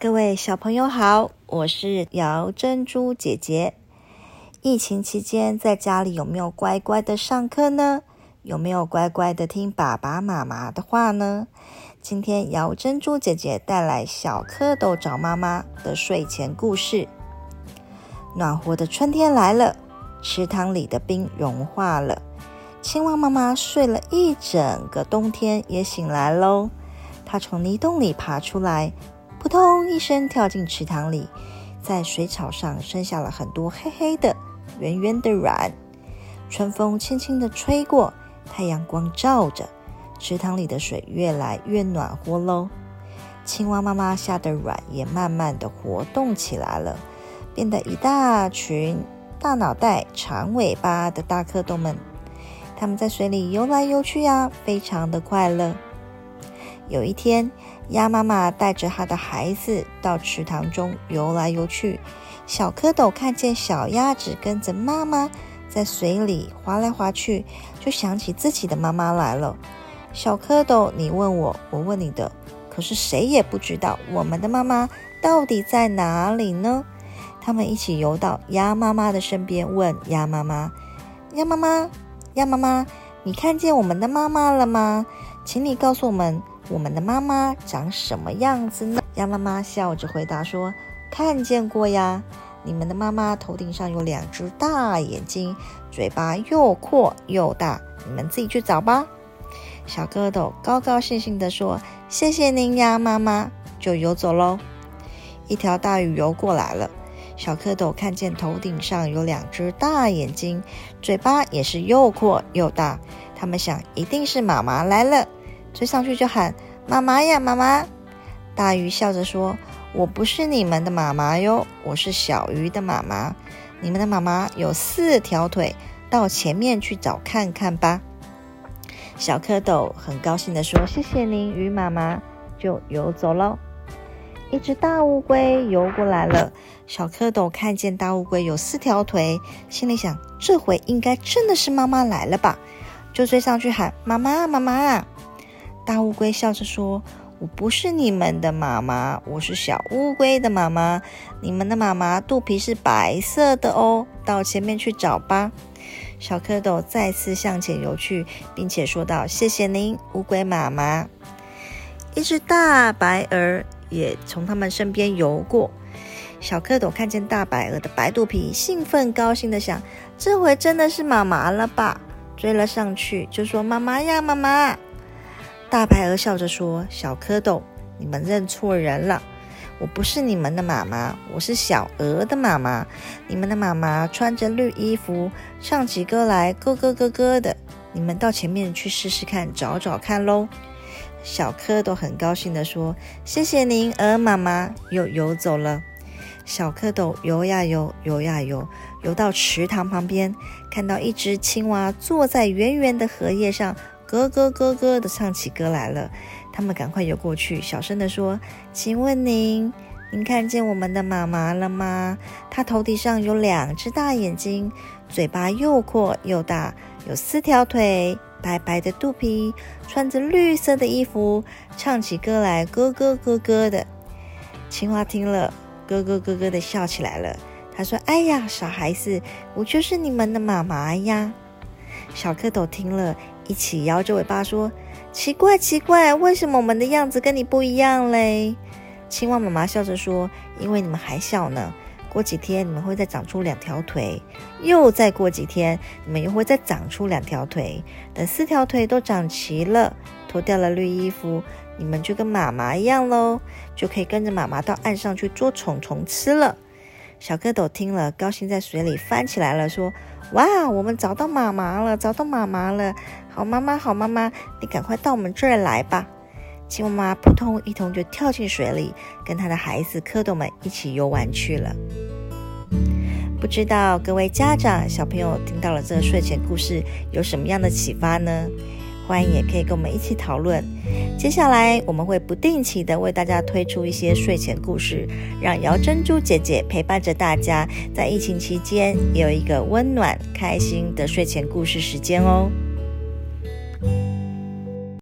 各位小朋友好，我是姚珍珠姐姐。疫情期间在家里有没有乖乖的上课呢？有没有乖乖的听爸爸妈妈的话呢？今天姚珍珠姐姐带来小蝌蚪找妈妈的睡前故事。暖和的春天来了，池塘里的冰融化了，青蛙妈妈睡了一整个冬天也醒来喽。它从泥洞里爬出来。扑通一声，跳进池塘里，在水草上生下了很多黑黑的、圆圆的卵。春风轻轻地吹过，太阳光照着，池塘里的水越来越暖和喽。青蛙妈妈下的卵也慢慢的活动起来了，变得一大群大脑袋、长尾巴的大蝌蚪们。它们在水里游来游去呀，非常的快乐。有一天，鸭妈妈带着它的孩子到池塘中游来游去。小蝌蚪看见小鸭子跟着妈妈在水里划来划去，就想起自己的妈妈来了。小蝌蚪，你问我，我问你的，可是谁也不知道我们的妈妈到底在哪里呢？他们一起游到鸭妈妈的身边，问鸭妈妈：“鸭妈妈，鸭妈妈，你看见我们的妈妈了吗？请你告诉我们。”我们的妈妈长什么样子呢？鸭妈妈笑着回答说：“看见过呀，你们的妈妈头顶上有两只大眼睛，嘴巴又阔又大，你们自己去找吧。”小蝌蚪高高兴兴地说：“谢谢您呀，妈妈！”就游走喽。一条大鱼游过来了，小蝌蚪看见头顶上有两只大眼睛，嘴巴也是又阔又大，他们想一定是妈妈来了。追上去就喊妈妈呀，妈妈！大鱼笑着说：“我不是你们的妈妈哟，我是小鱼的妈妈。你们的妈妈有四条腿，到前面去找看看吧。”小蝌蚪很高兴地说：“谢谢您，鱼妈妈。”就游走喽。一只大乌龟游过来了，小蝌蚪看见大乌龟有四条腿，心里想：这回应该真的是妈妈来了吧？就追上去喊：“妈妈，妈妈！”大乌龟笑着说：“我不是你们的妈妈，我是小乌龟的妈妈。你们的妈妈肚皮是白色的哦，到前面去找吧。”小蝌蚪再次向前游去，并且说道：“谢谢您，乌龟妈妈。”一只大白鹅也从他们身边游过。小蝌蚪看见大白鹅的白肚皮，兴奋高兴的想：“这回真的是妈妈了吧？”追了上去，就说：“妈妈呀，妈妈！”大白鹅笑着说：“小蝌蚪，你们认错人了，我不是你们的妈妈，我是小鹅的妈妈。你们的妈妈穿着绿衣服，唱起歌来咯咯咯咯的。你们到前面去试试看，找找看喽。”小蝌蚪很高兴地说：“谢谢您，鹅妈妈。”又游走了。小蝌蚪游呀游，游呀游，游到池塘旁边，看到一只青蛙坐在圆圆的荷叶上。咯咯咯咯的唱起歌来了，他们赶快游过去，小声的说：“请问您，您看见我们的妈妈了吗？她头顶上有两只大眼睛，嘴巴又阔又大，有四条腿，白白的肚皮，穿着绿色的衣服，唱起歌来咯咯咯咯的。”青蛙听了，咯咯咯咯的笑起来了。他说：“哎呀，傻孩子，我就是你们的妈妈呀！”小蝌蚪听了。一起摇着尾巴说：“奇怪，奇怪，为什么我们的样子跟你不一样嘞？”青蛙妈妈笑着说：“因为你们还小呢，过几天你们会再长出两条腿，又再过几天你们又会再长出两条腿。等四条腿都长齐了，脱掉了绿衣服，你们就跟妈妈一样喽，就可以跟着妈妈到岸上去捉虫虫吃了。”小蝌蚪听了，高兴在水里翻起来了，说：“哇，我们找到妈妈了，找到妈妈了！好妈妈，好妈妈，你赶快到我们这儿来吧！”青蛙妈扑通一通就跳进水里，跟他的孩子蝌蚪们一起游玩去了。不知道各位家长、小朋友听到了这个睡前故事，有什么样的启发呢？欢迎也可以跟我们一起讨论。接下来我们会不定期的为大家推出一些睡前故事，让姚珍珠姐姐陪伴着大家，在疫情期间也有一个温暖、开心的睡前故事时间哦。